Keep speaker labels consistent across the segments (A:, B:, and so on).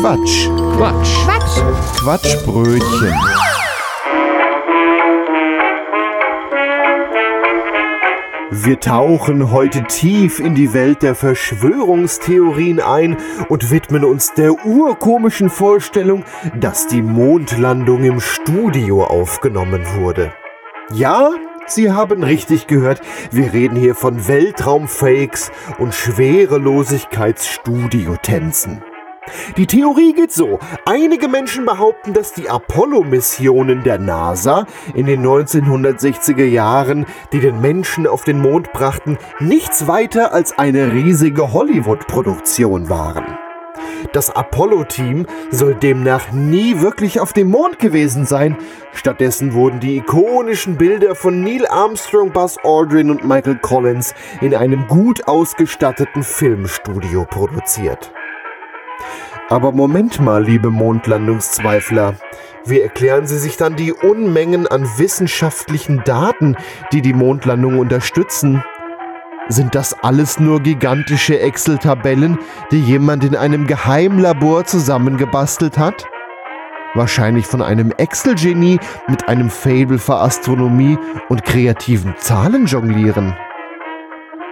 A: Quatsch.
B: Quatsch.
C: Quatsch.
A: Quatschbrötchen. Wir tauchen heute tief in die Welt der Verschwörungstheorien ein und widmen uns der urkomischen Vorstellung, dass die Mondlandung im Studio aufgenommen wurde. Ja, Sie haben richtig gehört, wir reden hier von Weltraumfakes und Schwerelosigkeitsstudiotänzen. Die Theorie geht so. Einige Menschen behaupten, dass die Apollo-Missionen der NASA in den 1960er Jahren, die den Menschen auf den Mond brachten, nichts weiter als eine riesige Hollywood-Produktion waren. Das Apollo-Team soll demnach nie wirklich auf dem Mond gewesen sein. Stattdessen wurden die ikonischen Bilder von Neil Armstrong, Buzz Aldrin und Michael Collins in einem gut ausgestatteten Filmstudio produziert. Aber Moment mal, liebe Mondlandungszweifler. Wie erklären Sie sich dann die Unmengen an wissenschaftlichen Daten, die die Mondlandung unterstützen? Sind das alles nur gigantische Excel-Tabellen, die jemand in einem Geheimlabor zusammengebastelt hat? Wahrscheinlich von einem Excel-Genie mit einem Fable für Astronomie und kreativen Zahlen jonglieren.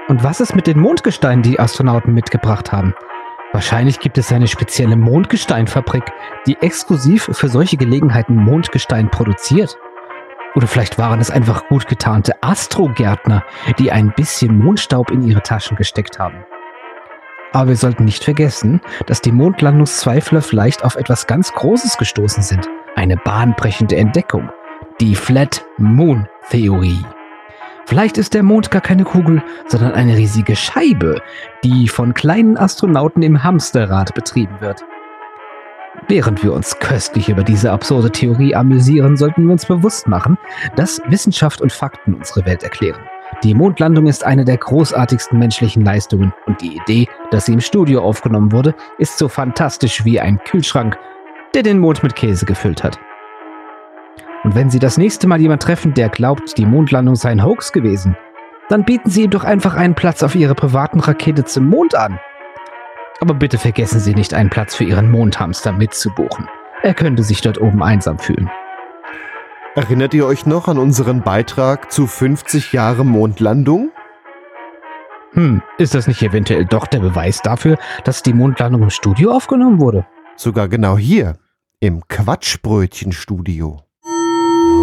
B: Und was ist mit den Mondgesteinen, die Astronauten mitgebracht haben? Wahrscheinlich gibt es eine spezielle Mondgesteinfabrik, die exklusiv für solche Gelegenheiten Mondgestein produziert. Oder vielleicht waren es einfach gut getarnte Astrogärtner, die ein bisschen Mondstaub in ihre Taschen gesteckt haben. Aber wir sollten nicht vergessen, dass die Mondlandungszweifler vielleicht auf etwas ganz Großes gestoßen sind. Eine bahnbrechende Entdeckung. Die Flat Moon Theorie. Vielleicht ist der Mond gar keine Kugel, sondern eine riesige Scheibe, die von kleinen Astronauten im Hamsterrad betrieben wird. Während wir uns köstlich über diese absurde Theorie amüsieren, sollten wir uns bewusst machen, dass Wissenschaft und Fakten unsere Welt erklären. Die Mondlandung ist eine der großartigsten menschlichen Leistungen und die Idee, dass sie im Studio aufgenommen wurde, ist so fantastisch wie ein Kühlschrank, der den Mond mit Käse gefüllt hat. Und wenn Sie das nächste Mal jemand treffen, der glaubt, die Mondlandung sei ein Hoax gewesen, dann bieten Sie ihm doch einfach einen Platz auf Ihrer privaten Rakete zum Mond an. Aber bitte vergessen Sie nicht, einen Platz für Ihren Mondhamster mitzubuchen. Er könnte sich dort oben einsam fühlen.
A: Erinnert ihr euch noch an unseren Beitrag zu 50 Jahre Mondlandung?
B: Hm, ist das nicht eventuell doch der Beweis dafür, dass die Mondlandung im Studio aufgenommen wurde?
A: Sogar genau hier, im Quatschbrötchenstudio.